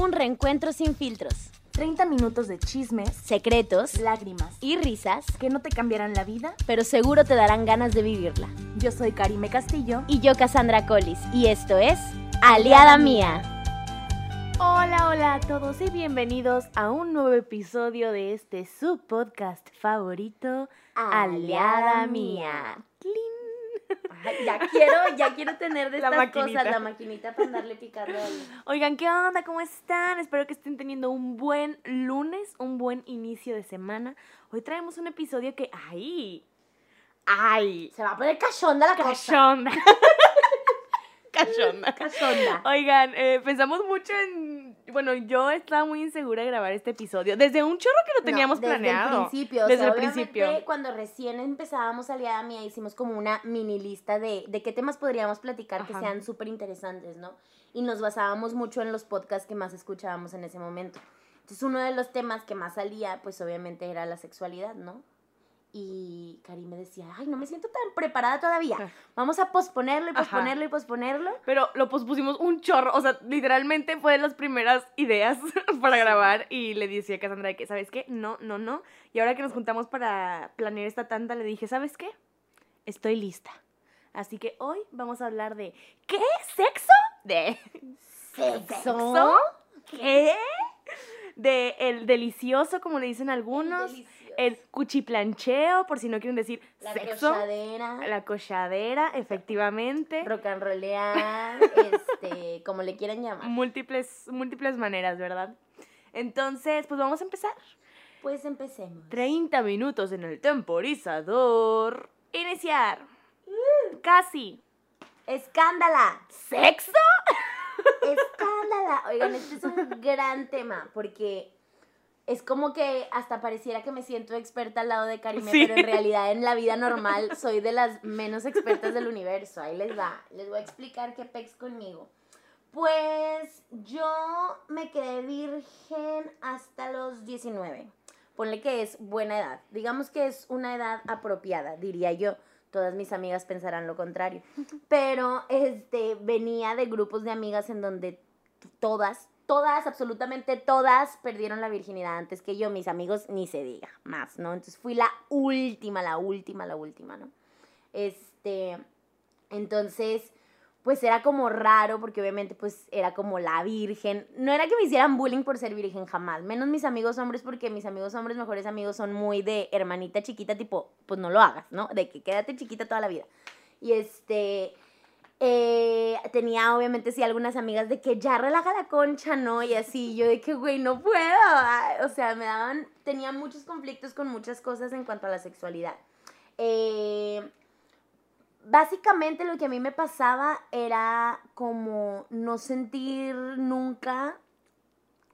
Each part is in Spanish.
Un reencuentro sin filtros, 30 minutos de chismes, secretos lágrimas y risas, que no te cambiarán la vida. pero seguro te darán ganas de vivirla. Yo soy Karime Castillo. Y yo, Cassandra Collis, y esto es Aliada Mía. Hola, hola a todos y bienvenidos a un nuevo episodio de este su podcast favorito, Aliada Mía. Ya quiero, ya quiero tener de La estas maquinita. cosas la maquinita para andarle picando Oigan, ¿qué onda? ¿Cómo están? Espero que estén teniendo un buen lunes, un buen inicio de semana. Hoy traemos un episodio que, ¡ay! ¡Ay! Se va a poner cachonda la cosa. Cachonda. Cachonda. Cachonda. Oigan, eh, pensamos mucho en. Bueno, yo estaba muy insegura de grabar este episodio. Desde un chorro que lo teníamos No, desde planeado. el principio. o Desde sea, el principio. Cuando recién empezábamos Aliada Mía, hicimos como una mini lista de, de qué temas podríamos platicar que sean súper interesantes, ¿no? Y nos basábamos mucho en los podcasts que más escuchábamos en ese momento. Entonces, uno de los temas que más salía, pues obviamente era la sexualidad, ¿no? Y Karim me decía, ay, no me siento tan preparada todavía. Vamos a posponerlo y Ajá. posponerlo y posponerlo. Pero lo pospusimos un chorro. O sea, literalmente fue de las primeras ideas para grabar. Y le decía a Cassandra que, ¿sabes qué? No, no, no. Y ahora que nos juntamos para planear esta tanda, le dije, ¿sabes qué? Estoy lista. Así que hoy vamos a hablar de ¿qué? ¿Sexo? De ¿Sexo? ¿Qué? De el delicioso, como le dicen algunos. Delicioso. El cuchiplancheo, por si no quieren decir La sexo. cochadera. La cochadera, efectivamente. rock and rollear, este, como le quieran llamar. múltiples, múltiples maneras, ¿verdad? Entonces, pues vamos a empezar. Pues empecemos. 30 minutos en el temporizador. Iniciar. Casi. Escándala. ¿Sexo? Escándala. Oigan, este es un gran tema porque es como que hasta pareciera que me siento experta al lado de Karime, Sí. pero en realidad en la vida normal soy de las menos expertas del universo. Ahí les va. Les voy a explicar qué pex conmigo. Pues yo me quedé virgen hasta los 19. Ponle que es buena edad. Digamos que es una edad apropiada, diría yo. Todas mis amigas pensarán lo contrario. Pero este venía de grupos de amigas en donde todas, todas, absolutamente todas perdieron la virginidad antes que yo. Mis amigos ni se diga más, ¿no? Entonces fui la última, la última, la última, ¿no? Este, entonces, pues era como raro porque obviamente pues era como la virgen. No era que me hicieran bullying por ser virgen jamás, menos mis amigos hombres porque mis amigos hombres, mejores amigos son muy de hermanita chiquita, tipo, pues no lo hagas, ¿no? De que quédate chiquita toda la vida. Y este, eh, tenía obviamente sí algunas amigas de que ya relaja la concha, ¿no? Y así, yo de que, güey, no puedo. O sea, me daban, tenía muchos conflictos con muchas cosas en cuanto a la sexualidad. Eh, básicamente lo que a mí me pasaba era como no sentir nunca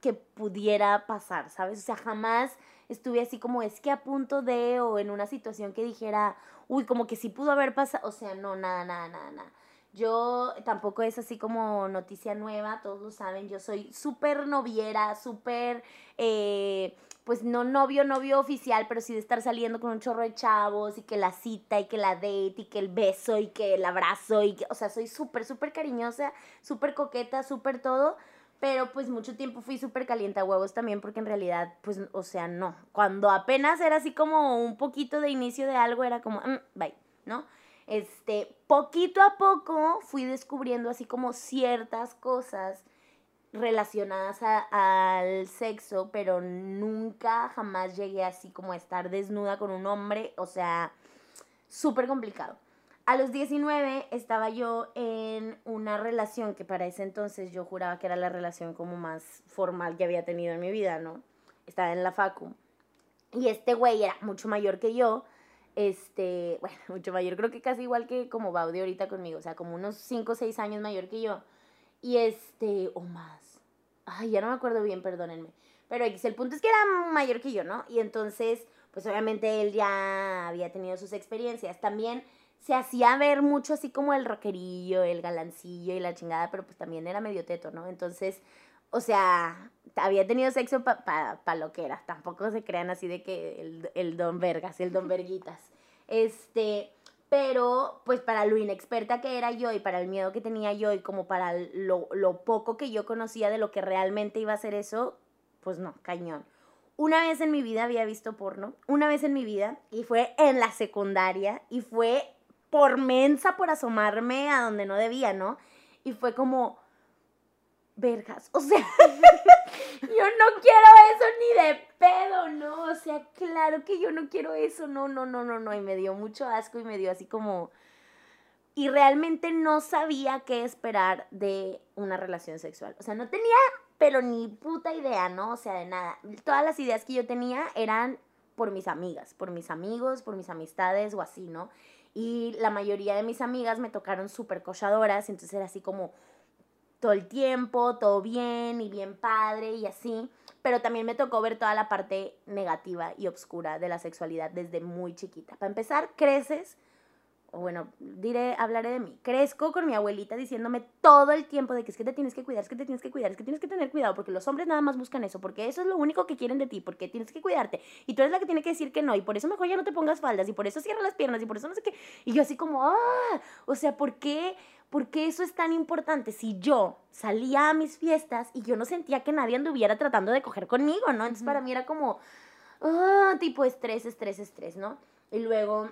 que pudiera pasar, ¿sabes? O sea, jamás estuve así como es que a punto de o en una situación que dijera, uy, como que sí pudo haber pasado, o sea, no, nada, nada, nada, nada. Yo tampoco es así como noticia nueva, todos lo saben, yo soy súper noviera, súper, eh, pues no novio, novio oficial, pero sí de estar saliendo con un chorro de chavos y que la cita y que la date y que el beso y que el abrazo y que, o sea, soy súper, súper cariñosa, súper coqueta, súper todo, pero pues mucho tiempo fui súper calienta huevos también porque en realidad, pues, o sea, no. Cuando apenas era así como un poquito de inicio de algo, era como, "Mm, bye, ¿no? Este, poquito a poco fui descubriendo así como ciertas cosas relacionadas al sexo, pero nunca jamás llegué así como a estar desnuda con un hombre, o sea, súper complicado. A los 19 estaba yo en una relación que para ese entonces yo juraba que era la relación como más formal que había tenido en mi vida, ¿no? Estaba en la facu. Y este güey era mucho mayor que yo. Este, bueno, mucho mayor, creo que casi igual que como Baudi ahorita conmigo, o sea, como unos 5 o 6 años mayor que yo. Y este, o más. Ay, ya no me acuerdo bien, perdónenme. Pero el punto es que era mayor que yo, ¿no? Y entonces, pues obviamente él ya había tenido sus experiencias. También se hacía ver mucho así como el rockerillo, el galancillo y la chingada, pero pues también era medio teto, ¿no? Entonces, o sea, había tenido sexo para pa, pa lo que era. Tampoco se crean así de que el, el don vergas, el don verguitas. Este, Pero, pues para lo inexperta que era yo y para el miedo que tenía yo y como para lo, lo poco que yo conocía de lo que realmente iba a ser eso, pues no, cañón. Una vez en mi vida había visto porno, una vez en mi vida, y fue en la secundaria, y fue por mensa por asomarme a donde no debía, ¿no? Y fue como, vergas, o sea, yo no quiero eso ni de pedo, ¿no? O sea, claro que yo no quiero eso, no, no, no, no, no, y me dio mucho asco y me dio así como... Y realmente no sabía qué esperar de una relación sexual. O sea, no tenía, pero ni puta idea, ¿no? O sea, de nada. Todas las ideas que yo tenía eran por mis amigas, por mis amigos, por mis amistades o así, ¿no? Y la mayoría de mis amigas me tocaron súper cochadoras, entonces era así como, todo el tiempo, todo bien y bien padre y así, pero también me tocó ver toda la parte negativa y oscura de la sexualidad desde muy chiquita. Para empezar, creces, o bueno, diré, hablaré de mí, crezco con mi abuelita diciéndome todo el tiempo de que es que te tienes que cuidar, es que te tienes que cuidar, es que tienes que tener cuidado, porque los hombres nada más buscan eso, porque eso es lo único que quieren de ti, porque tienes que cuidarte, y tú eres la que tiene que decir que no, y por eso mejor ya no te pongas faldas, y por eso cierra las piernas, y por eso no sé qué, y yo así como, ah, o sea, ¿por qué? ¿Por qué eso es tan importante? Si yo salía a mis fiestas y yo no sentía que nadie anduviera tratando de coger conmigo, ¿no? Entonces para mí era como, ah, tipo estrés, estrés, estrés, ¿no? Y luego,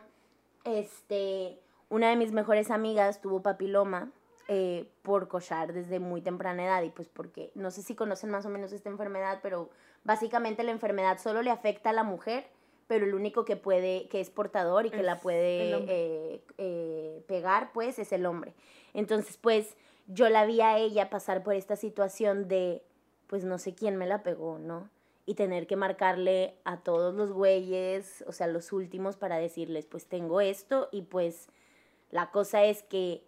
este, una de mis mejores amigas tuvo papiloma eh, por cochar desde muy temprana edad y pues porque, no sé si conocen más o menos esta enfermedad, pero básicamente la enfermedad solo le afecta a la mujer pero el único que puede, que es portador y que la puede eh, eh, pegar, pues, es el hombre. Entonces, pues, yo la vi a ella pasar por esta situación de, pues, no sé quién me la pegó, ¿no? Y tener que marcarle a todos los güeyes, o sea, los últimos, para decirles, pues, tengo esto y pues, la cosa es que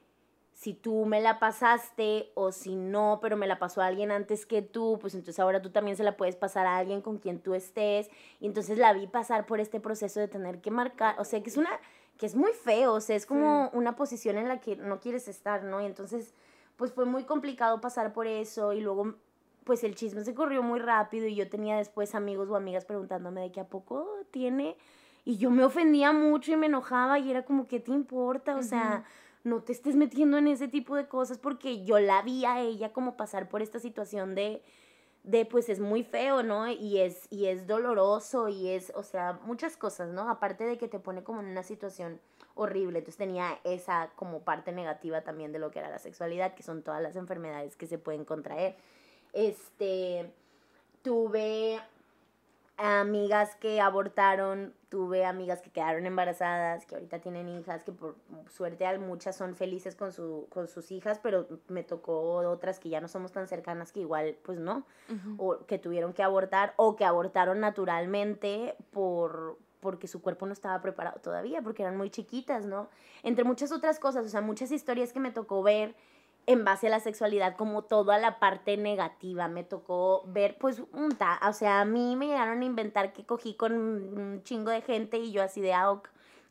si tú me la pasaste o si no, pero me la pasó a alguien antes que tú, pues entonces ahora tú también se la puedes pasar a alguien con quien tú estés. Y entonces la vi pasar por este proceso de tener que marcar, o sea, que es una, que es muy feo, o sea, es como una posición en la que no quieres estar, ¿no? Y entonces, pues fue muy complicado pasar por eso y luego, pues el chisme se corrió muy rápido y yo tenía después amigos o amigas preguntándome de qué a poco tiene. Y yo me ofendía mucho y me enojaba y era como, ¿qué te importa? O sea no te estés metiendo en ese tipo de cosas porque yo la vi a ella como pasar por esta situación de, de pues es muy feo, ¿no? Y es, y es doloroso y es, o sea, muchas cosas, ¿no? Aparte de que te pone como en una situación horrible, entonces tenía esa como parte negativa también de lo que era la sexualidad, que son todas las enfermedades que se pueden contraer. Este, tuve amigas que abortaron, tuve amigas que quedaron embarazadas, que ahorita tienen hijas, que por suerte muchas son felices con, su, con sus hijas, pero me tocó otras que ya no somos tan cercanas que igual, pues no, o que tuvieron que abortar o que abortaron naturalmente por porque su cuerpo no estaba preparado todavía, porque eran muy chiquitas, ¿no? Entre muchas otras cosas, o sea, muchas historias que me tocó ver en base a la sexualidad como toda la parte negativa. Me tocó ver, pues, un ta, o sea, a mí me llegaron a inventar que cogí con un chingo de gente y yo así de ah,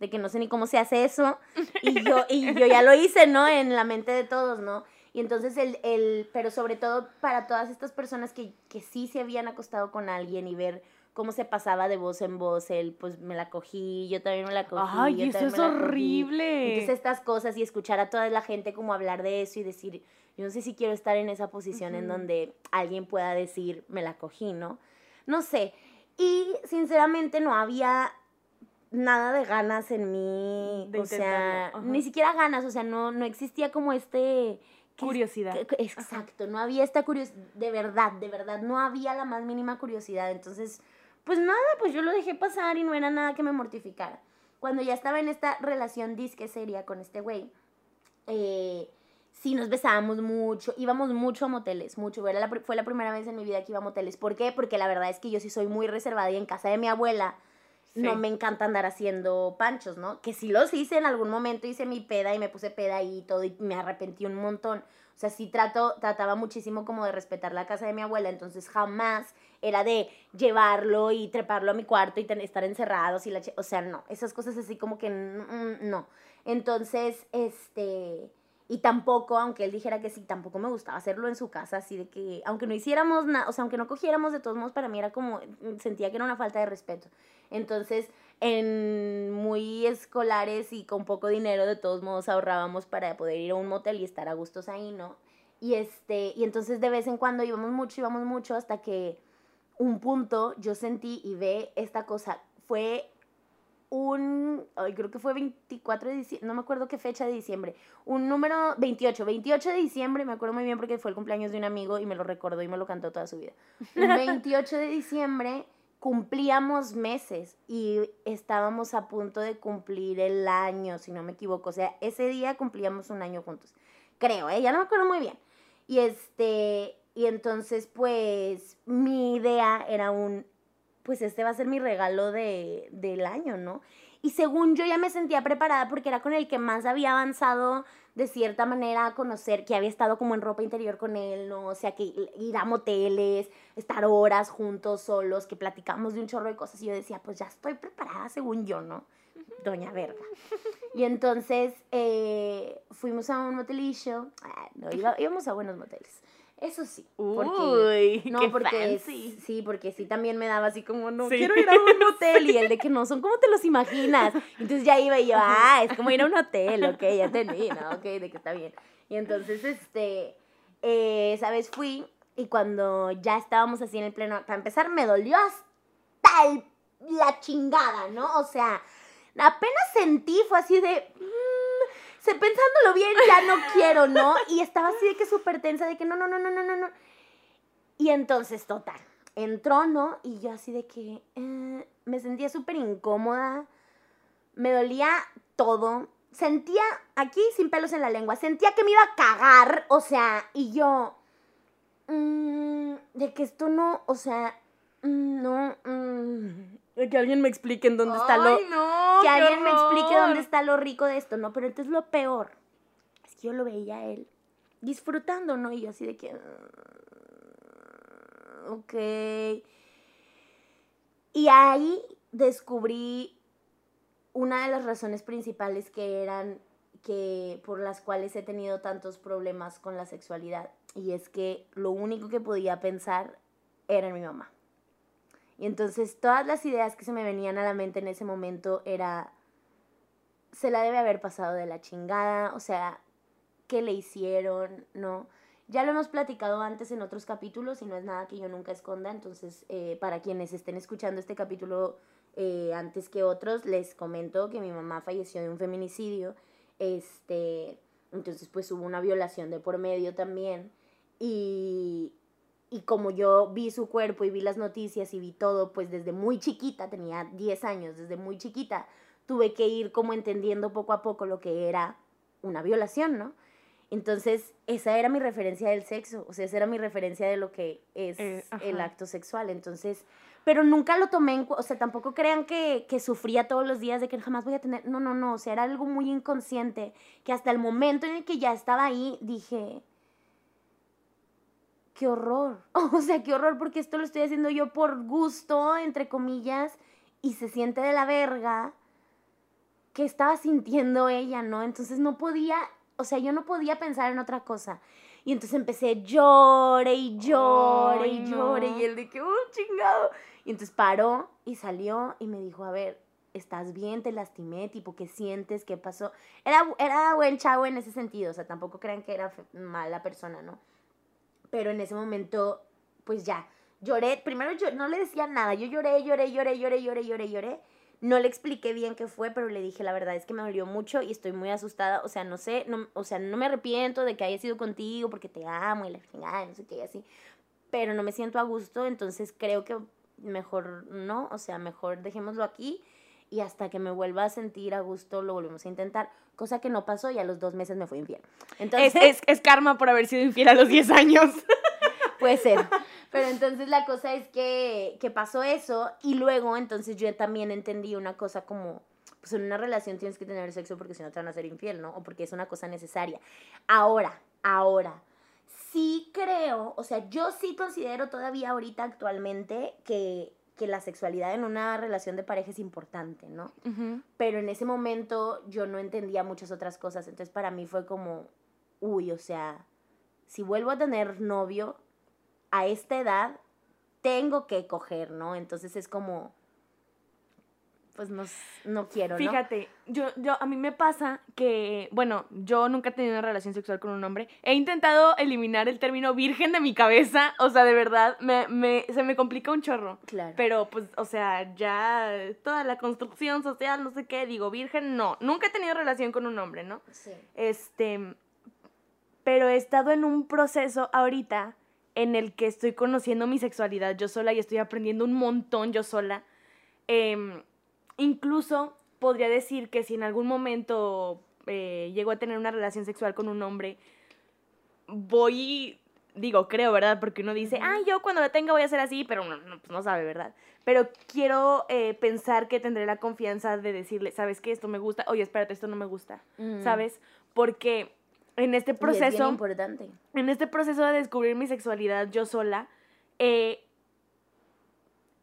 de que no sé ni cómo se hace eso. Y yo, y yo ya lo hice, ¿no? En la mente de todos, ¿no? Y entonces el, el pero sobre todo para todas estas personas que, que sí se habían acostado con alguien y ver cómo se pasaba de voz en voz, él pues me la cogí, yo también me la cogí. Ay, eso es horrible. Entonces estas cosas y escuchar a toda la gente como hablar de eso y decir, yo no sé si quiero estar en esa posición en donde alguien pueda decir, me la cogí, ¿no? No sé. Y sinceramente no había nada de ganas en mí, o sea, ni siquiera ganas, o sea, no, no existía como este... Curiosidad. Exacto, no había esta curiosidad, de verdad, de verdad, no había la más mínima curiosidad, entonces pues nada, pues yo lo dejé pasar y no era nada que me mortificara. Cuando ya estaba en esta relación disque seria con este güey, eh, sí nos besábamos mucho, íbamos mucho a moteles, mucho. Era la, fue la primera vez en mi vida que iba a moteles. ¿Por qué? Porque la verdad es que yo sí soy muy reservada y en casa de mi abuela no me encanta andar haciendo panchos, ¿no? Que sí los hice en algún momento, hice mi peda y me puse peda y todo y me arrepentí un montón. O sea, sí trato, trataba muchísimo como de respetar la casa de mi abuela, entonces jamás era de llevarlo y treparlo a mi cuarto y estar encerrados y la... O sea, no, esas cosas así como que no. Entonces, este... Y tampoco, aunque él dijera que sí, tampoco me gustaba hacerlo en su casa, así de que, aunque no hiciéramos nada, o sea, aunque no cogiéramos, de todos modos, para mí era como, sentía que era una falta de respeto. Entonces, en muy escolares y con poco dinero, de todos modos ahorrábamos para poder ir a un motel y estar a gustos ahí, ¿no? Y este, y entonces de vez en cuando íbamos mucho, íbamos mucho hasta que un punto yo sentí y ve esta cosa. Fue un, creo que fue 24 de diciembre, no me acuerdo qué fecha de diciembre, un número 28, 28 de diciembre, me acuerdo muy bien porque fue el cumpleaños de un amigo y me lo recordó y me lo cantó toda su vida. El 28 de diciembre cumplíamos meses y estábamos a punto de cumplir el año, si no me equivoco, o sea, ese día cumplíamos un año juntos, creo, ¿eh? ya no me acuerdo muy bien. Y este, y entonces pues mi idea era un, pues este va a ser mi regalo de, del año, ¿no? Y según yo ya me sentía preparada porque era con el que más había avanzado de cierta manera a conocer, que había estado como en ropa interior con él, ¿no? O sea, que ir a moteles, estar horas juntos, solos, que platicamos de un chorro de cosas. Y yo decía, pues ya estoy preparada según yo, ¿no? Doña Verga. Y entonces eh, fuimos a un motelillo. Ah, no, íbamos a buenos moteles. Eso sí. Porque, Uy, no, qué porque fancy. sí, porque sí también me daba así como, no, quiero ir a un hotel. Y el de que no son como te los imaginas. Entonces ya iba y yo, ah, es como ir a un hotel, ok, ya entendí, ¿no? Ok, de que está bien. Y entonces, este, eh, ¿sabes? Fui y cuando ya estábamos así en el pleno, para empezar, me dolió hasta el- la chingada, ¿no? O sea, apenas sentí, fue así de. Pensándolo bien, ya no quiero, ¿no? Y estaba así de que súper tensa, de que no, no, no, no, no, no, no. Y entonces, total, entró, ¿no? Y yo así de que eh, me sentía súper incómoda, me dolía todo. Sentía, aquí sin pelos en la lengua, sentía que me iba a cagar, o sea, y yo, mm, de que esto no, o sea, mm, no, mm, de que alguien me explique en dónde está lo, no, que alguien me explique dónde está lo rico de esto, ¿no? Pero entonces lo peor es que yo lo veía a él disfrutando, ¿no? Y yo así de que... "Ah, Ok. Y ahí descubrí una de las razones principales que eran que por las cuales he tenido tantos problemas con la sexualidad y es que lo único que podía pensar era en mi mamá. Y entonces todas las ideas que se me venían a la mente en ese momento era, se la debe haber pasado de la chingada, o sea, ¿qué le hicieron? ¿No? Ya lo hemos platicado antes en otros capítulos y no es nada que yo nunca esconda, entonces eh, para quienes estén escuchando este capítulo eh, antes que otros, les comento que mi mamá falleció de un feminicidio, este, entonces pues hubo una violación de por medio también y, y como yo vi su cuerpo y vi las noticias y vi todo, pues desde muy chiquita, tenía 10 años, desde muy chiquita, tuve que ir como entendiendo poco a poco lo que era una violación, ¿no? Entonces, esa era mi referencia del sexo, o sea, esa era mi referencia de lo que es Eh, el acto sexual. Entonces, pero nunca lo tomé en o sea, tampoco crean que, que sufría todos los días de que jamás voy a tener, no, no, no, o sea, era algo muy inconsciente, que hasta el momento en el que ya estaba ahí, dije, qué horror, o sea, qué horror, porque esto lo estoy haciendo yo por gusto, entre comillas, y se siente de la verga que estaba sintiendo ella, ¿no? Entonces no podía, o sea, yo no podía pensar en otra cosa. Y entonces empecé llore y llore y llore no. y él de que, oh, chingado. Y entonces paró y salió y me dijo, a ver, ¿estás bien? ¿Te lastimé? Tipo, ¿qué sientes? ¿Qué pasó? Era, era buen chavo en ese sentido, o sea, tampoco crean que era mala persona, ¿no? Pero en ese momento, pues ya, lloré. Primero yo no le decía nada, yo lloré, lloré, lloré, lloré, lloré, lloré, lloré. No le expliqué bien qué fue, pero le dije, la verdad es que me dolió mucho y estoy muy asustada. O sea, no sé, no, o sea, no me arrepiento de que haya sido contigo porque te amo y la chingada, no sé qué, y así. Pero no me siento a gusto, entonces creo que mejor no, o sea, mejor dejémoslo aquí y hasta que me vuelva a sentir a gusto lo volvemos a intentar. Cosa que no pasó y a los dos meses me fue infiel. Entonces, Es, es, es karma por haber sido infiel a los 10 años. Puede ser. Pero entonces la cosa es que, que pasó eso y luego entonces yo también entendí una cosa como, pues en una relación tienes que tener sexo porque si no te van a ser infiel, ¿no? O porque es una cosa necesaria. Ahora, ahora, sí creo, o sea, yo sí considero todavía ahorita actualmente que, que la sexualidad en una relación de pareja es importante, ¿no? pero en ese momento yo no entendía muchas otras cosas, entonces para mí fue como, uy, o sea, si vuelvo a tener novio a esta edad, tengo que coger, ¿no? Entonces es como, pues no, no quiero, ¿no? Fíjate, yo, yo, a mí me pasa que, bueno, yo nunca he tenido una relación sexual con un hombre. He intentado eliminar el término virgen de mi cabeza, o sea, de verdad, me, me, se me complica un chorro. Claro. Pero, pues, o sea, ya toda la construcción social, no sé qué, digo, virgen, no. Nunca he tenido relación con un hombre, ¿no? Sí. Este, pero he estado en un proceso ahorita en el que estoy conociendo mi sexualidad yo sola y estoy aprendiendo un montón yo sola. Em, incluso podría decir que si en algún momento eh, llego a tener una relación sexual con un hombre, voy, digo, creo, ¿verdad? Porque uno dice, ah, yo cuando la tenga voy a ser así, pero no, no, pues no sabe, ¿verdad? Pero quiero eh, pensar que tendré la confianza de decirle, ¿sabes qué? Esto me gusta, oye, espérate, esto no me gusta, Mm. ¿sabes? Porque en este Y es bien proceso importante. en este proceso de descubrir mi sexualidad yo sola, eh,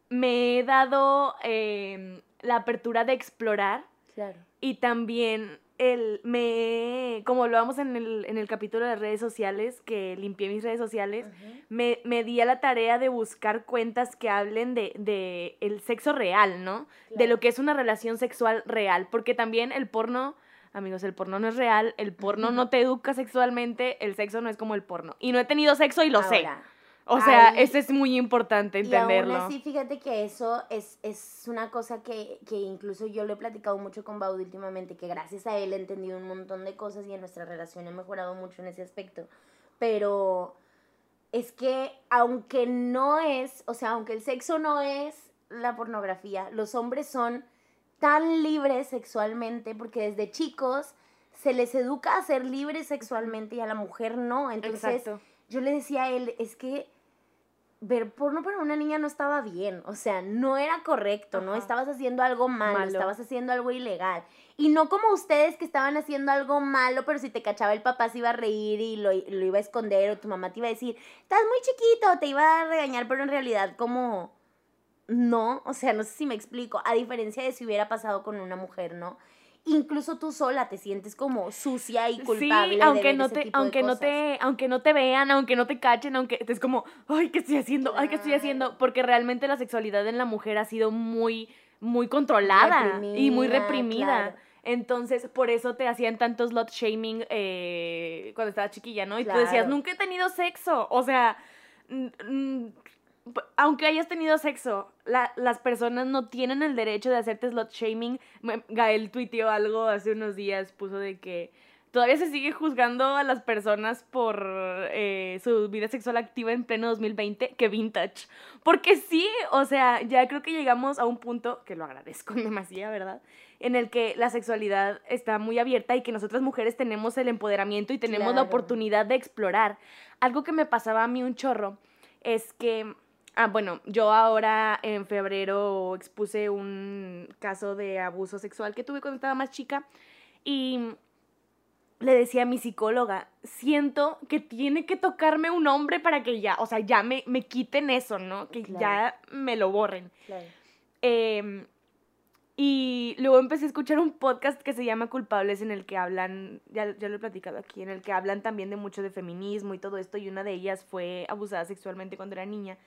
me he dado eh, la apertura de explorar Claro. y también el, me, como lo vamos en el, en el capítulo de redes sociales, que limpié mis redes sociales, me, me di a la tarea de buscar cuentas que hablen de, de el sexo real, ¿no? De lo que es una relación sexual real, porque también el porno, amigos, el porno no es real, el porno no te educa sexualmente, el sexo no es como el porno. Y no he tenido sexo y lo sé. O sea, eso es muy importante entenderlo. Y aún así, fíjate que eso es, es una cosa que, que incluso yo lo he platicado mucho con Baud últimamente, que gracias a él he entendido un montón de cosas y en nuestra relación he mejorado mucho en ese aspecto. Pero es que aunque no es, o sea, aunque el sexo no es la pornografía, los hombres son tan libres sexualmente porque desde chicos se les educa a ser libres sexualmente y a la mujer no. Entonces, Exacto. Yo le decía a él, es que ver porno para una niña no estaba bien, o sea, no era correcto, ¿no? Estabas haciendo algo malo, Malo. estabas haciendo algo ilegal. Y no como ustedes que estaban haciendo algo malo, pero si te cachaba el papá se iba a reír y lo, lo iba a esconder o tu mamá te iba a decir, estás muy chiquito, te iba a regañar, pero en realidad como... No, o sea, no sé si me explico, a diferencia de si hubiera pasado con una mujer, ¿no? Incluso tú sola te sientes como sucia y culpable. Sí, de aunque ver no ese te, tipo de aunque no cosas. te, aunque no te vean, aunque no te cachen, aunque es como, ay, ¿qué estoy haciendo? Ay, ¿qué estoy haciendo? Claro. Porque realmente la sexualidad en la mujer ha sido muy, muy controlada y muy Reprimida, reprimida. claro. Entonces, por eso te hacían tanto slot shaming eh, cuando estabas chiquilla, ¿no? Y tú decías, Claro. nunca he tenido sexo. O sea, aunque hayas tenido sexo, la- las personas no tienen el derecho de hacerte slot shaming. Gael tuiteó algo hace unos días, puso de que todavía se sigue juzgando a las personas por eh, su vida sexual activa en pleno 2020, que vintage. Porque sí, o sea, ya creo que llegamos a un punto, que lo agradezco demasiado, ¿verdad? En el que la sexualidad está muy abierta y que nosotras mujeres tenemos el empoderamiento y tenemos la oportunidad de explorar. Algo que me pasaba a mí un chorro es que, ah, bueno, yo ahora en febrero expuse un caso de abuso sexual que tuve cuando estaba más chica y le decía a mi psicóloga, siento que tiene que tocarme un hombre para que ya, o sea, ya me, me quiten eso, ¿no? Que Claro. ya me lo borren. Claro. Em, y luego empecé a escuchar un podcast que se llama Culpables en el que hablan, ya, ya lo he platicado aquí, en el que hablan también de mucho de feminismo y todo esto, y una de ellas fue abusada sexualmente cuando era niña.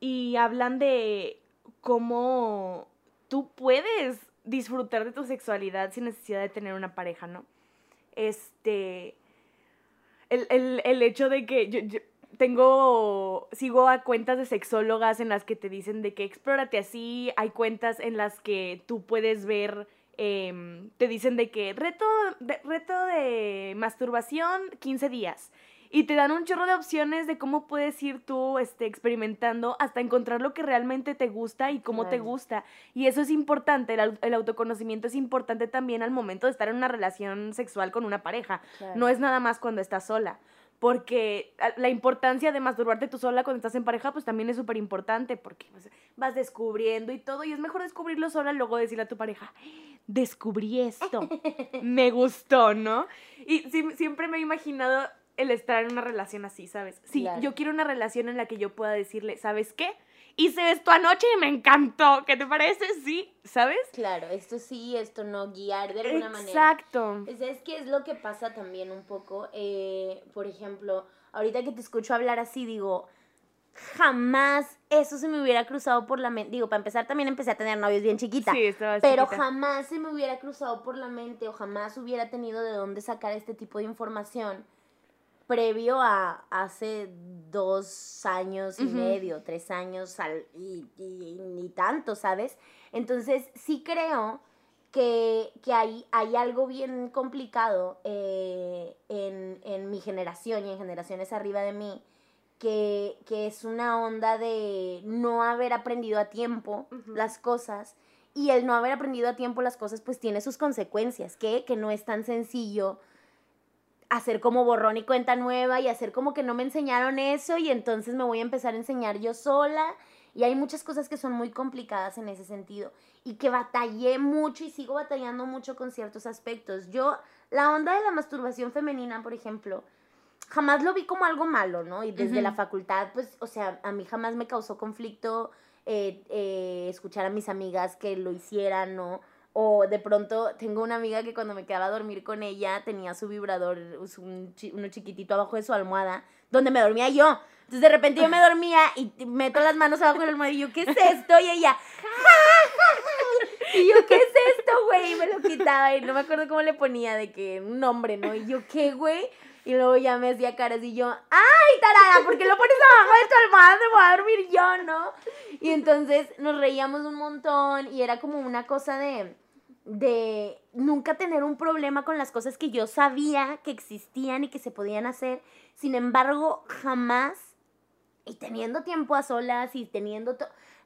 Y, hablan de cómo tú puedes disfrutar de tu sexualidad sin necesidad de tener una pareja, ¿no? Este, el, el, el hecho de que yo, tengo, sigo a cuentas de sexólogas en las que te dicen de que explórate así, hay cuentas en las que tú puedes ver, em, te dicen de que reto reto de masturbación 15 días. Y te dan un chorro de opciones de cómo puedes ir tú este, experimentando hasta encontrar lo que realmente te gusta y cómo te gusta. Y eso es importante, el, el autoconocimiento es importante también al momento de estar en una relación sexual con una pareja. Claro. No es nada más cuando estás sola. Porque la importancia de masturbarte tú sola cuando estás en pareja, pues también es súper importante. Porque pues, vas descubriendo y todo. Y es mejor descubrirlo sola, luego decirle a tu pareja, descubrí esto. me gustó, ¿no? Y siempre me he imaginado el estar en una relación así, ¿sabes? Sí, Claro. yo quiero una relación en la que yo pueda decirle, ¿sabes qué? Hice esto anoche y me encantó. ¿Qué te parece? Sí, ¿sabes? Claro, esto sí, esto no, guiar de alguna manera. Exacto. ¿Sabes qué es lo que pasa también un poco? Eh, por ejemplo, ahorita que te escucho hablar así, digo, jamás eso se me hubiera cruzado por la mente. Digo, para empezar también empecé a tener novios bien chiquita. Sí, estaba Pero chiquita. jamás se me hubiera cruzado por la mente o jamás hubiera tenido de dónde sacar este tipo de información previo a hace dos años y medio, tres años al- y, y- ni tanto, ¿sabes? Entonces sí creo que, que hay, hay algo bien complicado eh, en, en mi generación y en generaciones arriba de mí, que, que es una onda de no haber aprendido a tiempo las cosas y el no haber aprendido a tiempo las cosas pues tiene sus consecuencias, que, que no es tan sencillo hacer como borrón y cuenta nueva y hacer como que no me enseñaron eso y entonces me voy a empezar a enseñar yo sola y hay muchas cosas que son muy complicadas en ese sentido y que batallé mucho y sigo batallando mucho con ciertos aspectos. Yo, la onda de la masturbación femenina, por ejemplo, jamás lo vi como algo malo, ¿no? Y desde la facultad, pues, o sea, a mí jamás me causó conflicto eh, eh, escuchar a mis amigas que lo hicieran, ¿no? O de pronto tengo una amiga que cuando me quedaba a dormir con ella tenía su vibrador, su- un chi- uno chiquitito abajo de su almohada, donde me dormía yo. Entonces de repente yo me dormía y meto las manos abajo de la almohada y yo, ¿qué es esto? Y ella, y yo, ¿qué es esto, güey? Y me lo quitaba y no me acuerdo cómo le ponía de que un nombre, ¿no? Y yo, ¿qué, güey? Y luego ya me hacía caras y yo, ¡ay, tarada! ¿Por qué lo pones abajo de tu almohada? Me voy a dormir yo, ¿no? Y entonces nos reíamos un montón y era como una cosa de, de nunca tener un problema con las cosas que yo sabía que existían y que se podían hacer. Sin embargo, jamás, y teniendo tiempo a solas y teniendo...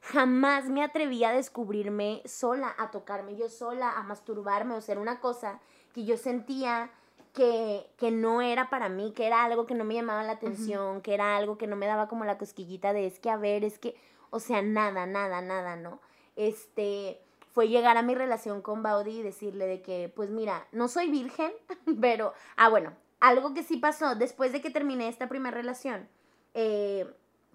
jamás me atreví a descubrirme sola, a tocarme yo sola, a masturbarme o ser una cosa que yo sentía que, que no era para mí, que era algo que no me llamaba la atención, que era algo que no me daba como la cosquillita de es que a ver, es que, o sea, nada, nada, nada, ¿no? Este, fue llegar a mi relación con Baudi y decirle de que, pues mira, no soy virgen, pero, ah, bueno, algo que sí pasó después de que terminé esta primera relación, eh,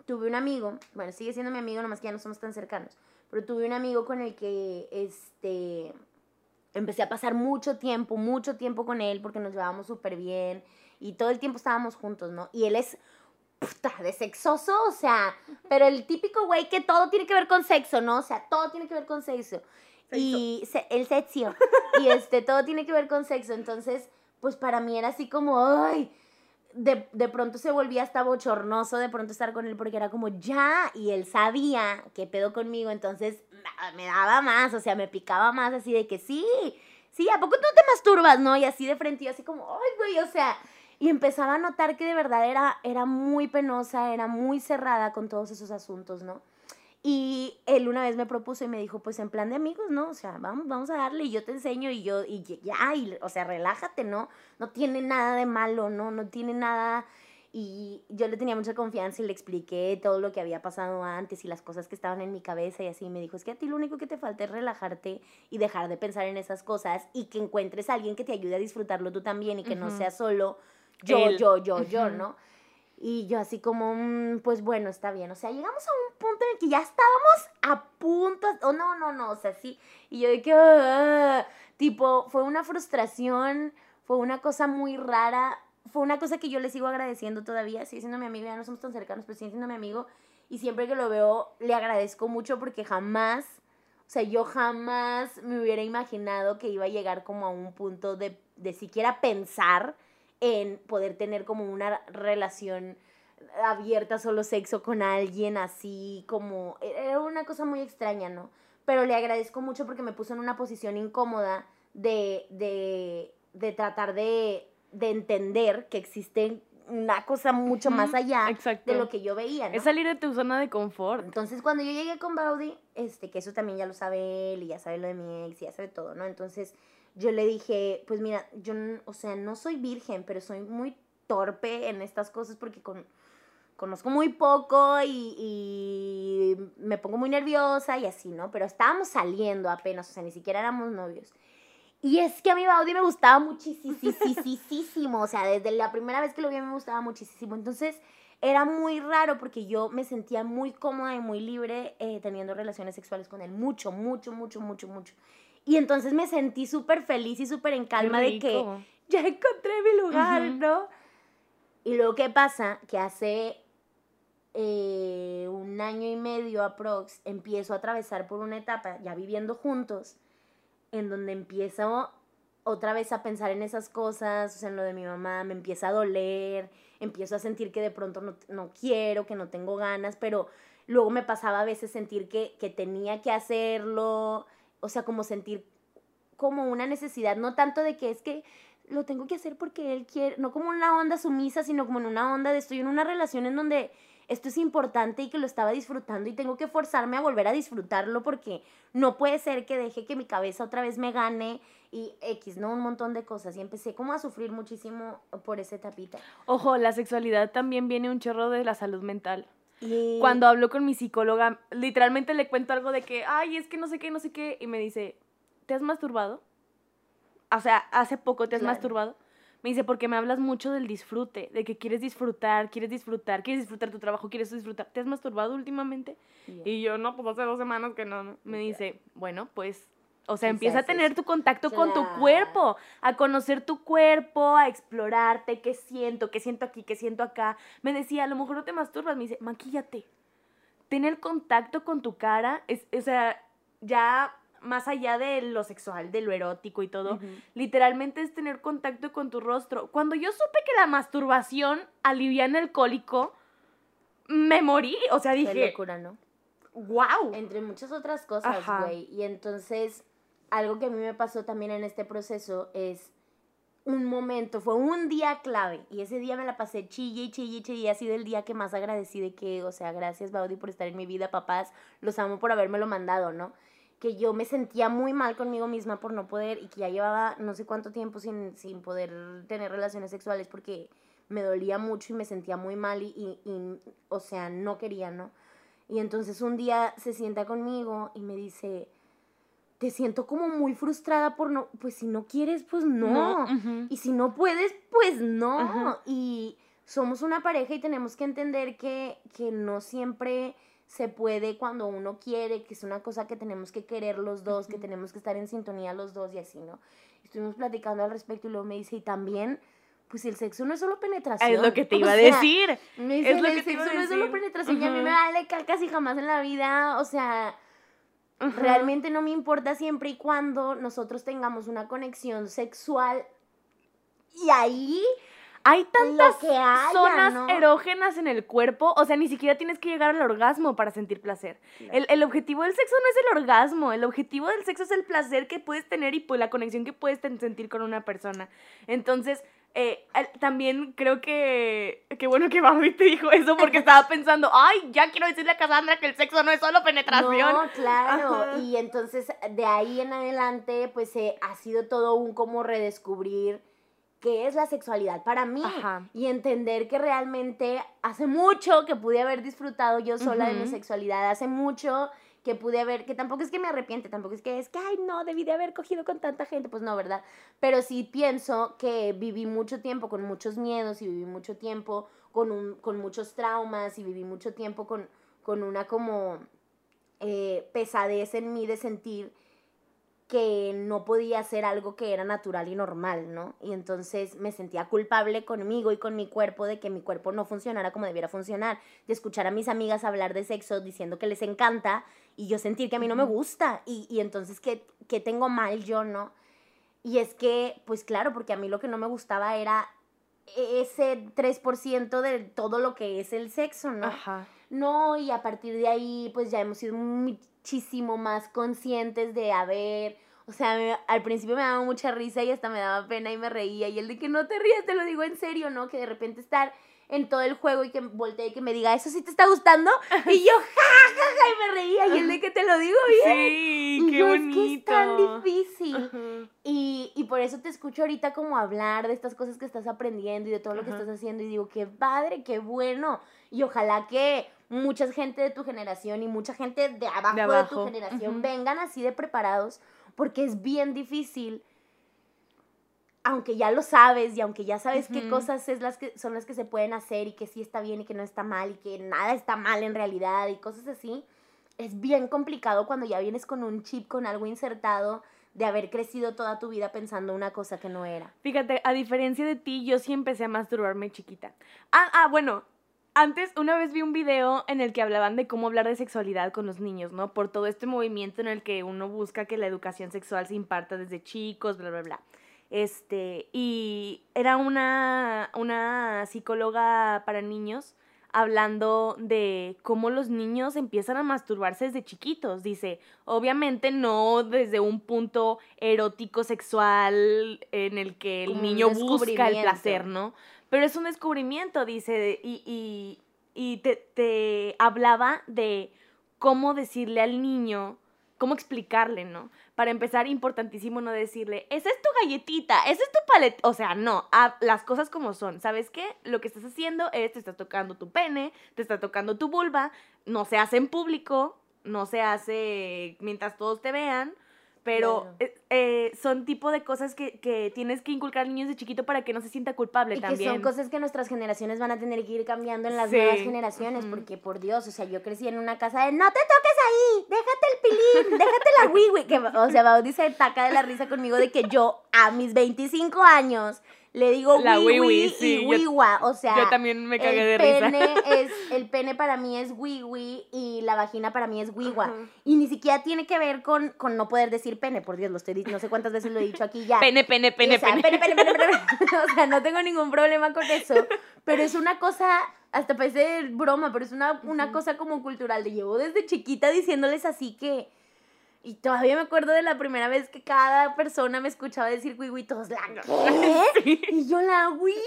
tuve un amigo, bueno, sigue siendo mi amigo, nomás que ya no somos tan cercanos, pero tuve un amigo con el que, este, empecé a pasar mucho tiempo, mucho tiempo con él porque nos llevábamos súper bien y todo el tiempo estábamos juntos, ¿no? Y él es puta, de sexoso, o sea, pero el típico güey que todo tiene que ver con sexo, ¿no? O sea, todo tiene que ver con sexo. Y el sexo. y este, todo tiene que ver con sexo. Entonces, pues para mí era así como, ay, de, de pronto se volvía hasta bochornoso de pronto estar con él porque era como, ya, y él sabía qué pedo conmigo, entonces me- daba más, o sea, me picaba más así de que sí, sí, ¿a poco tú te masturbas, no? Y así de frente, yo así como, ay, güey, o sea, y empezaba a notar que de verdad era, era muy penosa, era muy cerrada con todos esos asuntos, ¿no? Y él una vez me propuso y me dijo, pues en plan de amigos, ¿no? O sea, vamos, vamos a darle y yo te enseño y yo, y ya, y, o sea, relájate, ¿no? No tiene nada de malo, ¿no? No tiene nada... Y yo le tenía mucha confianza y le expliqué todo lo que había pasado antes y las cosas que estaban en mi cabeza y así. Y me dijo, es que a ti lo único que te falta es relajarte y dejar de pensar en esas cosas y que encuentres a alguien que te ayude a disfrutarlo tú también y que no sea solo yo, Él. yo, yo, yo. ¿no? Y yo así como, mm, pues bueno, está bien. O sea, llegamos a un punto en el que ya estábamos a punto, o no, no, no, o sea, sí. Y yo de que, ah, tipo, fue una frustración, fue una cosa muy rara, fue una cosa que yo le sigo agradeciendo todavía. Sigue siendo mi amigo, ya no somos tan cercanos, pero sigue siendo mi amigo. Y siempre que lo veo, le agradezco mucho porque jamás, o sea, yo jamás me hubiera imaginado que iba a llegar como a un punto de, de siquiera pensar en poder tener como una relación abierta, solo sexo con alguien así, como, era una cosa muy extraña, ¿no? Pero le agradezco mucho porque me puso en una posición incómoda de, de, de tratar de, de entender que existe una cosa mucho más allá exacto. de lo que yo veía, ¿no? Es salir de tu zona de confort. Entonces, cuando yo llegué con Baudi, este, que eso también ya lo sabe él y ya sabe lo de mi ex y ya sabe todo, ¿no? Entonces, yo le dije, pues mira, yo, o sea, no soy virgen, pero soy muy torpe en estas cosas porque con, conozco muy poco y, y me pongo muy nerviosa y así, ¿no? Pero estábamos saliendo apenas, o sea, ni siquiera éramos novios. Y es que a mi Baudi me gustaba muchísimo, o sea, desde la primera vez que lo vi me gustaba muchísimo. Entonces, era muy raro porque yo me sentía muy cómoda y muy libre eh, teniendo relaciones sexuales con él. Mucho, mucho, mucho, mucho, mucho. Y entonces me sentí súper feliz y súper en calma de que ya encontré mi lugar. ¿no? Y luego, ¿qué pasa? Que hace, eh, un año y medio aprox, empiezo a atravesar por una etapa, ya viviendo juntos, en donde empiezo otra vez a pensar en esas cosas, o sea, en lo de mi mamá, me empieza a doler, empiezo a sentir que de pronto no, no quiero, que no tengo ganas, pero luego me pasaba a veces sentir que, que tenía que hacerlo, o sea, como sentir como una necesidad, no tanto de que es que lo tengo que hacer porque él quiere, no como una onda sumisa, sino como en una onda de estoy en una relación en donde esto es importante y que lo estaba disfrutando y tengo que forzarme a volver a disfrutarlo porque no puede ser que deje que mi cabeza otra vez me gane y X, ¿no? Un montón de cosas. Y empecé como a sufrir muchísimo por ese tapita. Ojo, la sexualidad también viene un chorro de la salud mental. Y Cuando hablo con mi psicóloga, literalmente le cuento algo de que, ay, es que no sé qué, no sé qué, y me dice, ¿te has masturbado? O sea, hace poco te has Claro. masturbado. Me dice, porque me hablas mucho del disfrute, de que quieres disfrutar, quieres disfrutar, quieres disfrutar tu trabajo, quieres disfrutar. ¿Te has masturbado últimamente? Y- Y yo, no, pues hace dos semanas que no. no". Me dice, bueno, pues, o sea, empieza a tener tu contacto con tu cuerpo, a conocer tu cuerpo, a explorarte, qué siento, qué siento aquí, qué siento acá. Me decía, a lo mejor no te masturbas, me dice, maquíllate. Tener contacto con tu cara, es, o sea, ya más allá de lo sexual, de lo erótico y todo, literalmente es tener contacto con tu rostro. Cuando yo supe que la masturbación aliviana el cólico, me morí. O sea, Qué dije, locura, ¿no? wow. Entre muchas otras cosas, güey. Y entonces, algo que a mí me pasó también en este proceso es un momento, fue un día clave. Y ese día me la pasé chille y chille y chille. Ha sido el día que más agradecí de que, o sea, gracias, Baudi, por estar en mi vida, papás. Los amo por habérmelo mandado, ¿no? Que yo me sentía muy mal conmigo misma por no poder y que ya llevaba no sé cuánto tiempo sin, sin poder tener relaciones sexuales porque me dolía mucho y me sentía muy mal y, y- y, o sea, no quería, ¿no? Y entonces un día se sienta conmigo y me dice, te siento como muy frustrada por no, pues si no quieres, pues no. Y si no puedes, pues no. Y somos una pareja y tenemos que entender que, que no siempre se puede cuando uno quiere, que es una cosa que tenemos que querer los dos, que tenemos que estar en sintonía los dos y así, ¿no? Estuvimos platicando al respecto y luego me dice, y también, pues el sexo no es solo penetración. Es lo que te O iba a sea, decir. me dice, Es lo el que te iba a sexo no es solo penetración y a mí me vale casi jamás en la vida, o sea, Realmente no me importa siempre y cuando nosotros tengamos una conexión sexual y ahí Hay tantas que haya, zonas ¿no? erógenas en el cuerpo, o sea, ni siquiera tienes que llegar al orgasmo para sentir placer. El, el objetivo del sexo no es el orgasmo, el objetivo del sexo es el placer que puedes tener y pues la conexión que puedes sentir con una persona. Entonces, eh, también creo que, qué bueno que Bambi te dijo eso porque estaba pensando, ay, ya quiero decirle a Cassandra que el sexo no es solo penetración. No, claro. Ajá. Y entonces de ahí en adelante, pues eh, ha sido todo un como redescubrir qué es la sexualidad para mí. Ajá. Y entender que realmente hace mucho que pude haber disfrutado yo sola de mi sexualidad. Hace mucho que pude haber, que tampoco es que me arrepiente, tampoco es que es que, ay, no, debí de haber cogido con tanta gente, pues no, ¿verdad? Pero sí pienso que viví mucho tiempo con muchos miedos y viví mucho tiempo con, un, con muchos traumas y viví mucho tiempo con, con una como eh, pesadez en mí de sentir que no podía hacer algo que era natural y normal, ¿no? Y entonces me sentía culpable conmigo y con mi cuerpo de que mi cuerpo no funcionara como debiera funcionar, de escuchar a mis amigas hablar de sexo diciendo que les encanta y yo sentir que a mí no me gusta y, y entonces que, que tengo mal yo, ¿no? Y es que, pues claro, porque a mí lo que no me gustaba era ese 3% de todo lo que es el sexo, ¿no? Ajá. No, y a partir de ahí, pues ya hemos sido muchísimo más conscientes de, a ver, o sea, me- al principio me daba mucha risa y hasta me daba pena y me reía. Y el de que no te rías, te lo digo en serio, ¿no? Que de repente estar en todo el juego y que voltee y que me diga, ¿eso sí te está gustando? Y yo, ja, ja, ja, y me reía. Y el de que te lo digo bien. Sí, y qué yo, bonito. es que es tan difícil. Y, y por eso te escucho ahorita como hablar de estas cosas que estás aprendiendo y de todo lo que estás haciendo y digo, qué padre, qué bueno. Y ojalá que mucha gente de tu generación y mucha gente de abajo de, tu generación vengan así de preparados porque es bien difícil. Aunque ya lo sabes y aunque ya sabes qué cosas es las que, son las que se pueden hacer y que sí está bien y que no está mal y que nada está mal en realidad y cosas así, es bien complicado cuando ya vienes con un chip, con algo insertado de haber crecido toda tu vida pensando una cosa que no era. Fíjate, a diferencia de ti, yo sí empecé a masturbarme chiquita. Ah, ah, bueno, antes, una vez vi un video en el que hablaban de cómo hablar de sexualidad con los niños, ¿no? Por todo este movimiento en el que uno busca que la educación sexual se imparta desde chicos, bla, bla, bla. Este, y era una, una psicóloga para niños hablando de cómo los niños empiezan a masturbarse desde chiquitos. Dice, obviamente no desde un punto erótico sexual en el que el Como niño busca el placer, ¿no? Pero es un descubrimiento, dice, y, y, y te, te hablaba de cómo decirle al niño, cómo explicarle, ¿no? Para empezar, importantísimo no decirle, esa es tu galletita, esa es tu paleta. O sea, no, haz las cosas como son. ¿Sabes qué? Lo que estás haciendo es, te está tocando tu pene, te está tocando tu vulva, no se hace en público, no se hace mientras todos te vean, pero eh, eh, son tipo de cosas que, que tienes que inculcar al niño desde chiquito para que no se sienta culpable Y que también. son cosas que nuestras generaciones van a tener que ir cambiando en las Sí. nuevas generaciones, porque por Dios, o sea, yo crecí en una casa de no te toques ahí, déjate el pilín, déjate la wiwi, que o sea, Baudi se taca de la risa conmigo de que yo a mis 25 años le digo La wiwi wiwi, sí, y yo- wiwa, o sea, Yo también me cagué de risa. pene es el pene para mí es wiwi y la vagina para mí es wiwa Ajá. y ni siquiera tiene que ver con, con no poder decir pene, por Dios, lo estoy no sé cuántas veces lo he dicho aquí ya. Pene, pene, pene, O sea, pene. pene, pene, pene, pene, pene. O sea, no tengo ningún problema con eso. Pero es una cosa, hasta parece broma, pero es una, una cosa como cultural. De llevo desde chiquita diciéndoles así que. Y todavía me acuerdo de la primera vez que cada persona me escuchaba decir wiwi, todos la ¿qué? Y yo la wiwi.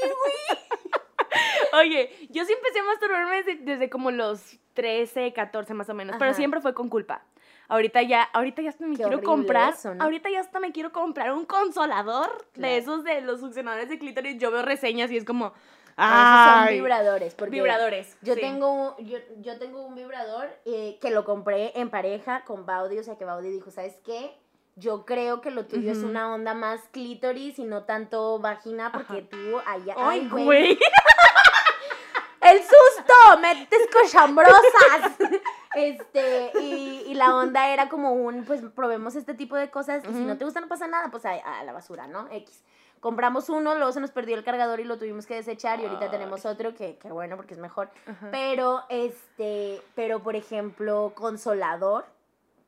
Oye, yo sí empecé a masturbarme desde, desde como los 13, 14 más o menos, pero siempre fue con culpa. Ahorita ya, ahorita ya hasta me Qué quiero comprar, eso, ¿no? ahorita ya hasta me quiero comprar un consolador Claro. de esos de los succionadores de clítoris. Yo veo reseñas y es como, Ah, esos son vibradores. Porque vibradores. Yo sí. tengo, un- yo, yo tengo un vibrador eh, que lo compré en pareja con Baudi, o sea que Baudi dijo, ¿sabes qué? Yo creo que lo tuyo es una onda más clítoris y no tanto vagina porque tú allá... Ay, güey. ¡El susto! ¡Metes cochambrosas! Este, y, y la onda era como un, pues probemos este tipo de cosas y si no te gusta no pasa nada, pues a, a la basura, ¿no? X. Compramos uno, luego se nos perdió el cargador y lo tuvimos que desechar y ahorita Ay. tenemos otro que, que bueno porque es mejor. Ajá. Pero, este, pero por ejemplo, consolador,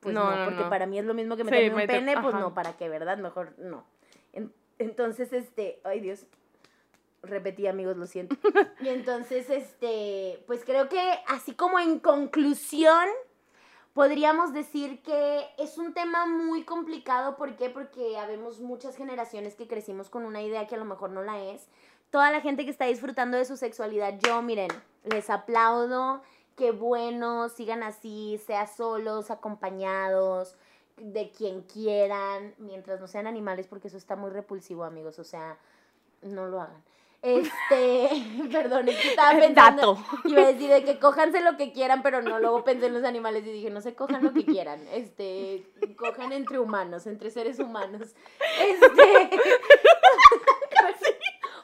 pues no, No, no, porque no. para mí es lo mismo que Sí, meterme un meter- pene, pues no, ¿para qué, verdad? Mejor no. En- entonces, este, ay Dios, repetí amigos, lo siento. Y entonces, este, pues creo que así como en conclusión, podríamos decir que es un tema muy complicado. ¿Por qué? Porque habemos muchas generaciones que crecimos con una idea que a lo mejor no la es. Toda la gente que está disfrutando de su sexualidad, yo, miren, les aplaudo. Qué bueno, sigan así, sea solos, acompañados, de quien quieran, mientras no sean animales, porque eso está muy repulsivo, amigos. O sea, no lo hagan. Este, perdón, es que estaba pensando. Dato. Iba a decir de que cójanse lo que quieran, pero no, luego pensé en los animales y dije, no se cojan lo que quieran. Este, cojan entre humanos, entre seres humanos. Este.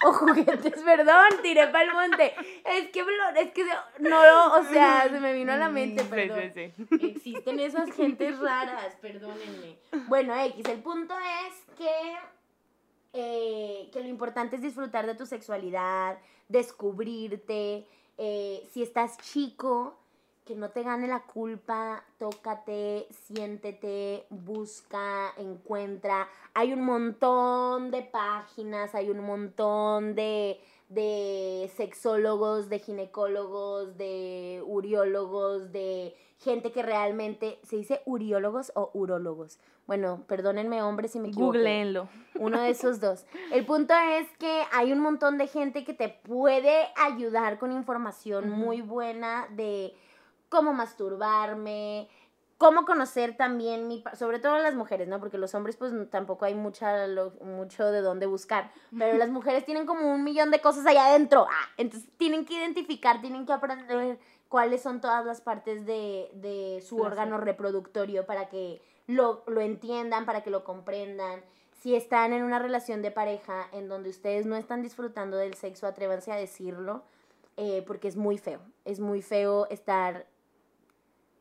O juguetes, perdón, tiré para el monte. Es que, es que no, o sea, se me vino a la mente, Sí, perdón. sí, sí. Existen esas gentes raras, perdónenme. Bueno, X, el punto es que, eh, que lo importante es disfrutar de tu sexualidad, descubrirte. eh, si estás chico, que no te gane la culpa, tócate, siéntete, busca, encuentra. Hay un montón de páginas, hay un montón de, de sexólogos, de ginecólogos, de uriólogos, de gente que realmente, ¿se dice uriólogos o urólogos? Bueno, perdónenme hombres si me equivoco. Googleenlo. Uno de esos dos. El punto es que hay un montón de gente que te puede ayudar con información muy buena de cómo masturbarme, cómo conocer también mi, sobre todo las mujeres, ¿no? Porque los hombres pues tampoco hay mucha lo- mucho de dónde buscar, pero las mujeres tienen como un millón de cosas allá adentro. Ah, entonces tienen que identificar, tienen que aprender cuáles son todas las partes de, de su Placer. órgano reproductorio para que lo, lo entiendan, para que lo comprendan. Si están en una relación de pareja en donde ustedes no están disfrutando del sexo, atrévanse a decirlo, eh, porque es muy feo. Es muy feo estar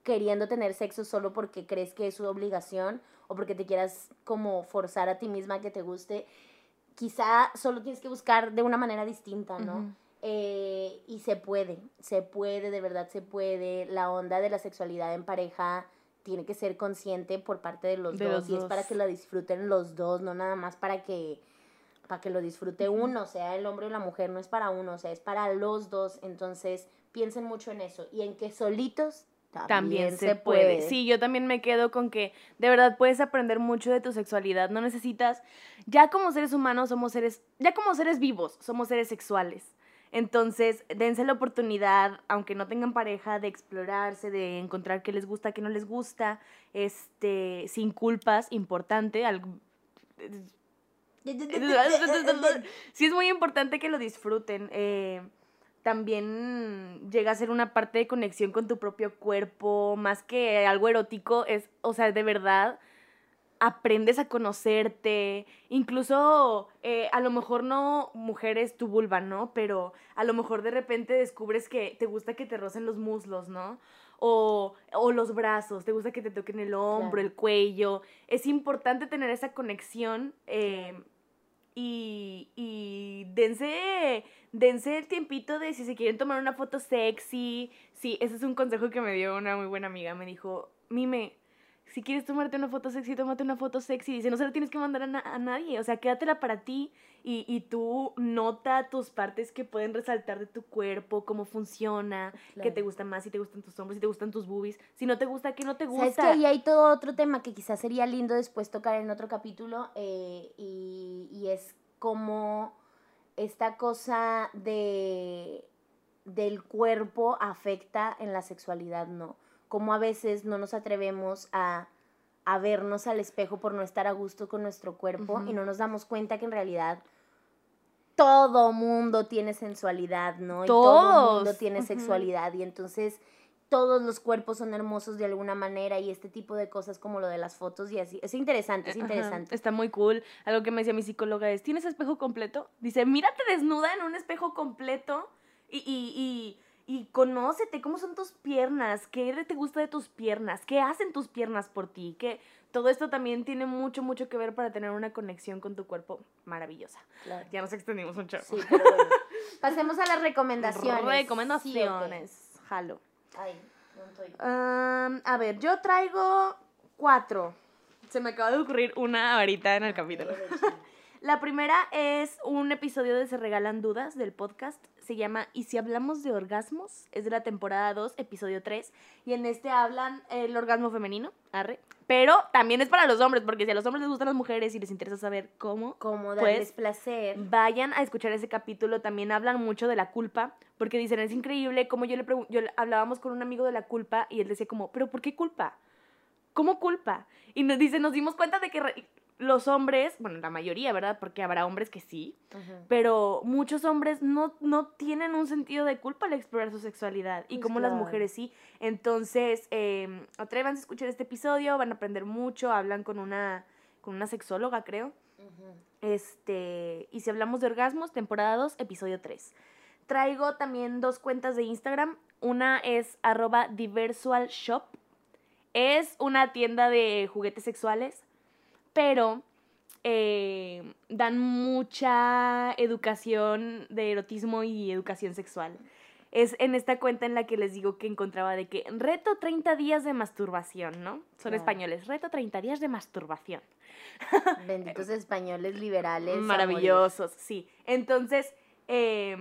queriendo tener sexo solo porque crees que es su obligación o porque te quieras como forzar a ti misma que te guste. Quizá solo tienes que buscar de una manera distinta, ¿no? Eh, y se puede, se puede, de verdad se puede. La onda de la sexualidad en pareja tiene que ser consciente por parte de los De dos los y es dos. para que la disfruten los dos, no nada más para que para que lo disfrute uno, sea el hombre o la mujer, no es para uno, o sea, es para los dos. Entonces, piensen mucho en eso y en que solitos también, También se, puede. Sí, yo también me quedo con que de verdad puedes aprender mucho de tu sexualidad. No necesitas, ya como seres humanos somos seres, ya como seres vivos, somos seres sexuales. Entonces, dense la oportunidad, aunque no tengan pareja, de explorarse, de encontrar qué les gusta, qué no les gusta, este, sin culpas, importante. al- sí es muy importante que lo disfruten. eh, también llega a ser una parte de conexión con tu propio cuerpo, más que algo erótico, es, o sea, de verdad, aprendes a conocerte, incluso eh, a lo mejor no mujeres tu vulva, ¿no? Pero a lo mejor de repente descubres que te gusta que te rocen los muslos, ¿no? O, o los brazos, te gusta que te toquen el hombro, Claro. el cuello. Es importante tener esa conexión eh, y, y dense, dense el tiempito de si se quieren tomar una foto sexy. Sí, ese es un consejo que me dio una muy buena amiga. Me dijo, Mime, si quieres tomarte una foto sexy, tómate una foto sexy. Dice, no se la tienes que mandar a, na- a nadie. O sea, quédatela para ti y, y tú nota tus partes que pueden resaltar de tu cuerpo, cómo funciona, qué Claro. te gusta más, si te gustan tus hombros, si te gustan tus boobies. Si no te gusta, ¿qué no te ¿Sabes que gusta? ahí hay todo otro tema que quizás sería lindo después tocar en otro capítulo? eh, y, y es como esta cosa de del cuerpo afecta en la sexualidad, ¿no? Como a veces no nos atrevemos a, a vernos al espejo por no estar a gusto con nuestro cuerpo y no nos damos cuenta que en realidad todo mundo tiene sensualidad, ¿no? Y todo mundo tiene sexualidad y entonces todos los cuerpos son hermosos de alguna manera y este tipo de cosas como lo de las fotos y así. Es interesante, es Ajá, interesante. está muy cool. Algo que me decía mi psicóloga es, ¿tienes espejo completo? Dice, mírate desnuda en un espejo completo y, y, y, y conócete cómo son tus piernas, qué te gusta de tus piernas, qué hacen tus piernas por ti, que todo esto también tiene mucho, mucho que ver para tener una conexión con tu cuerpo maravillosa. Claro. Ya nos extendimos un chorro. Sí, pero bueno. Pasemos a las recomendaciones. Recomendaciones. Jalo. Sí, ok. Ay, no estoy. Am, a ver, yo traigo cuatro. Se me acaba de ocurrir una ahorita en el capítulo. La primera es un episodio de Se Regalan Dudas del podcast. Se llama ¿Y si hablamos de orgasmos? Es de la temporada 2, episodio 3. Y en este hablan el orgasmo femenino, arre. Pero también es para los hombres, porque si a los hombres les gustan las mujeres y les interesa saber cómo, Pues, darles placer. vayan a escuchar ese capítulo. También hablan mucho de la culpa, porque dicen, es increíble como yo le yo le- hablábamos con un amigo de la culpa y él decía como, pero ¿por qué culpa? ¿Cómo culpa? Y nos dice, nos dimos cuenta de que los hombres, bueno, la mayoría, ¿verdad? Porque habrá hombres que sí, pero muchos hombres no, no tienen un sentido de culpa al explorar su sexualidad y Pues como las mujeres sí. Entonces, eh, atrévanse a escuchar este episodio, van a aprender mucho, hablan con una, con una sexóloga, creo. Este, y si hablamos de orgasmos, temporada 2, episodio 3. Traigo también dos cuentas de Instagram. Una es arroba diversual shop. Es una tienda de juguetes sexuales, pero eh, dan mucha educación de erotismo y educación sexual. Es en esta cuenta en la que les digo que encontraba de que reto 30 días de masturbación, ¿no? Son Claro. españoles, reto 30 días de masturbación. Benditos españoles liberales. Maravillosos, sí. Entonces, eh,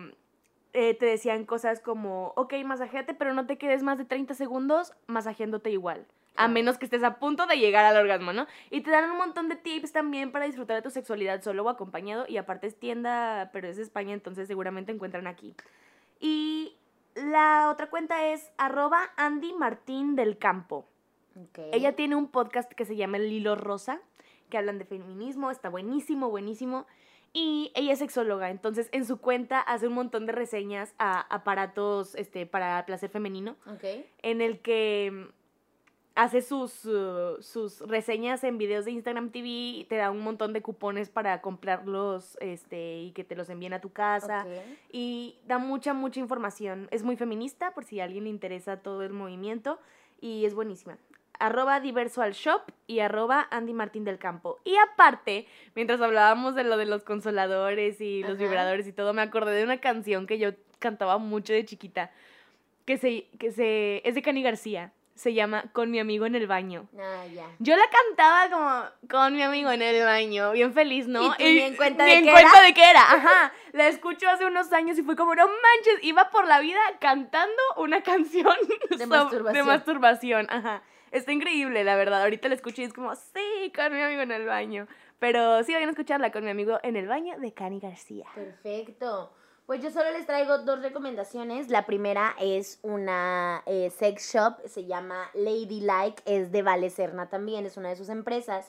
eh, te decían cosas como, ok, masajéate, pero no te quedes más de 30 segundos masajeándote igual. A menos que estés a punto de llegar al orgasmo, ¿no? Y te dan un montón de tips también para disfrutar de tu sexualidad solo o acompañado. Y aparte es tienda, pero es España, entonces seguramente encuentran aquí. Y la otra cuenta es arroba Andy Martín del Campo. Ok. Ella tiene un podcast que se llama El Hilo Rosa, que hablan de feminismo, está buenísimo, buenísimo. Y ella es sexóloga, entonces en su cuenta hace un montón de reseñas a aparatos este, para placer femenino, Ok. en el que hace sus, uh, sus reseñas en videos de Instagram TV y te da un montón de cupones para comprarlos este, y que te los envíen a tu casa. Y da mucha, mucha información. Es muy feminista, por si a alguien le interesa todo el movimiento. Y es buenísima. Arroba diversual shop y arroba Andy Martín del Campo. Y aparte, mientras hablábamos de lo de los consoladores y los Ajá. vibradores y todo, me acordé de una canción que yo cantaba mucho de chiquita, que se, que se, es de Cani García, se llama Con mi amigo en el baño. Ah, ya. Yo la cantaba como con mi amigo en el baño, bien feliz, ¿no? ¿Y tú ni en cuenta ni de en qué cuenta era? de qué era, ajá. La escucho hace unos años y fue como, no manches, iba por la vida cantando una canción De so- masturbación. de masturbación, ajá. Está increíble, la verdad. Ahorita la escuché y es como, sí, con mi amigo en el baño. Pero sí, vayan a escucharla con mi amigo en el baño de Cani García. Perfecto. Pues yo solo les traigo dos recomendaciones. La primera es una eh, sex shop, se llama Ladylike, es de Vale Serna también, es una de sus empresas.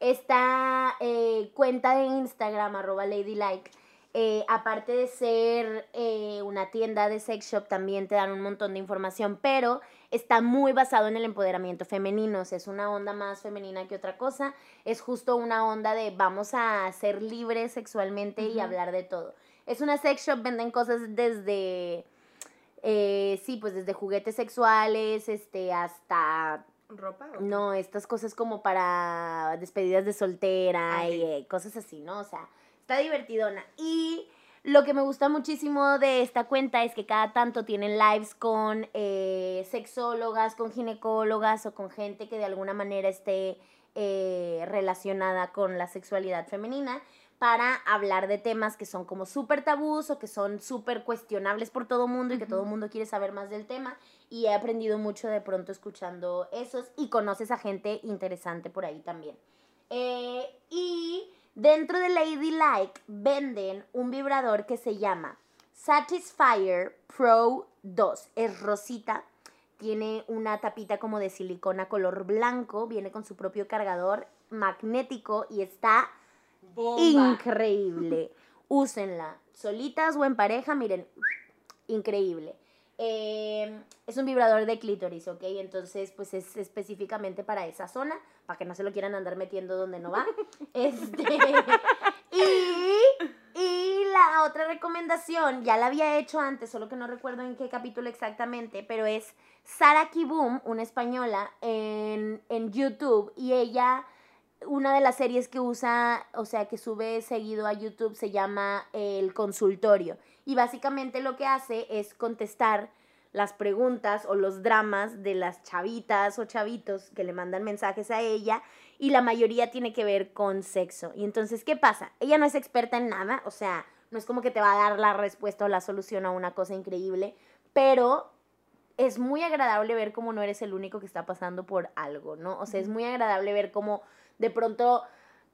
Esta eh, cuenta de Instagram, arroba Ladylike, eh, aparte de ser eh, una tienda de sex shop, también te dan un montón de información, pero está muy basado en el empoderamiento femenino. O sea, es una onda más femenina que otra cosa. Es justo una onda de vamos a ser libres sexualmente y hablar de todo. Es una sex shop, venden cosas desde, eh, sí, pues desde juguetes sexuales, este, hasta, ¿Ropa? no, estas cosas como para despedidas de soltera Ah, y eh, cosas así, ¿no? O sea, está divertidona. Y lo que me gusta muchísimo de esta cuenta es que cada tanto tienen lives con eh, sexólogas, con ginecólogas o con gente que de alguna manera esté eh, relacionada con la sexualidad femenina para hablar de temas que son como súper tabús o que son súper cuestionables por todo mundo y que Ujú. todo mundo quiere saber más del tema. Y he aprendido mucho de pronto escuchando esos y conoces a gente interesante por ahí también. Eh, y dentro de Ladylike venden un vibrador que se llama Satisfyer Pro 2. Es rosita. Tiene una tapita como de silicona color blanco. Viene con su propio cargador magnético y está increíble. Úsenla. Solitas o en pareja, miren, increíble. Eh, es un vibrador de clítoris, ¿ok? Entonces, pues es específicamente para esa zona, para que no se lo quieran andar metiendo donde no va. Este, y, y la otra recomendación, ya la había hecho antes, solo que no recuerdo en qué capítulo exactamente, pero es Sara Kiboom, una española, en, en YouTube, y ella una de las series que usa, o sea, que sube seguido a YouTube se llama El Consultorio. Y básicamente lo que hace es contestar las preguntas o los dramas de las chavitas o chavitos que le mandan mensajes a ella y la mayoría tiene que ver con sexo. Y entonces, ¿qué pasa? Ella no es experta en nada, o sea, no es como que te va a dar la respuesta o la solución a una cosa increíble, pero es muy agradable ver cómo no eres el único que está pasando por algo, ¿no? O sea, es muy agradable ver cómo de pronto,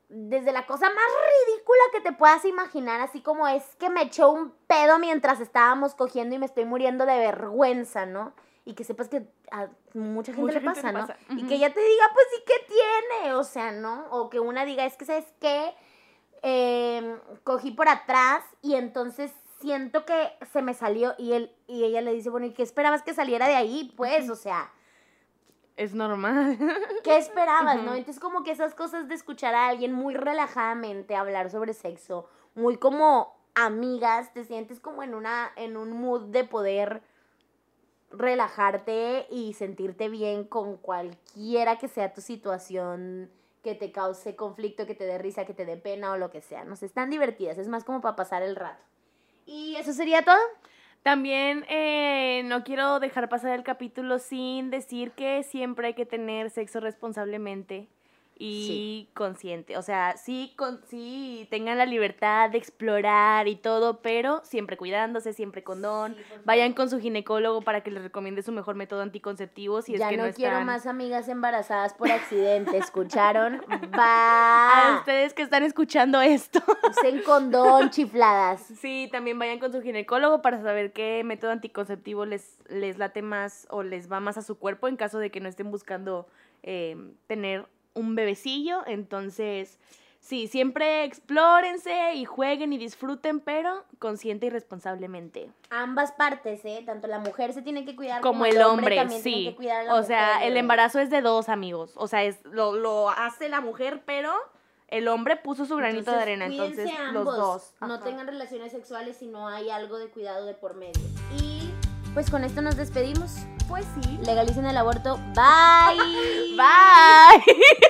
desde la cosa más ridícula que te puedas imaginar, así como es que me echó un pedo mientras estábamos cogiendo y me estoy muriendo de vergüenza, ¿no? Y que sepas que a mucha gente Mucha le pasa, ¿no? pasa, Y que ella te diga, pues sí, ¿qué tiene? O sea, ¿no? O que una diga, es que, ¿sabes qué? Eh, cogí por atrás y entonces siento que se me salió y él y ella le dice, bueno, ¿y qué esperabas que saliera de ahí? Pues, o sea, Es normal. ¿qué esperabas, no? Entonces como que esas cosas de escuchar a alguien muy relajadamente hablar sobre sexo, muy como amigas, te sientes como en una en un mood de poder relajarte y sentirte bien con cualquiera que sea tu situación que te cause conflicto, que te dé risa, que te dé pena o lo que sea. No sé, están divertidas, es más como para pasar el rato. Y eso sería todo. También eh, no quiero dejar pasar el capítulo sin decir que siempre hay que tener sexo responsablemente y consciente. O sea, sí, con, sí tengan la libertad de explorar y todo, pero siempre cuidándose, siempre. Sí, por favor. Vayan con su ginecólogo para que les recomiende su mejor método anticonceptivo si ya es que no, no, quiero están... más amigas embarazadas por accidente, ¿escucharon? A Va. ustedes que están escuchando esto. Usen condón, chifladas. Sí, también vayan con su ginecólogo para saber qué método anticonceptivo les, les late más o les va más a su cuerpo en caso de que no estén buscando eh, tener un bebecillo. Entonces, sí, siempre explórense y jueguen y disfruten, pero consciente y responsablemente. Ambas partes, ¿eh? Tanto la mujer se tiene que cuidar Como el hombre, tiene sí. que cuidar a la O sea, el embarazo es de dos amigos. O sea, es, lo, lo hace la mujer, pero el hombre puso su granito de arena. Entonces, ambos, los dos. No tengan relaciones sexuales si no hay algo de cuidado de por medio. Y pues con esto nos despedimos. Pues sí. Legalicen el aborto. Bye. Bye.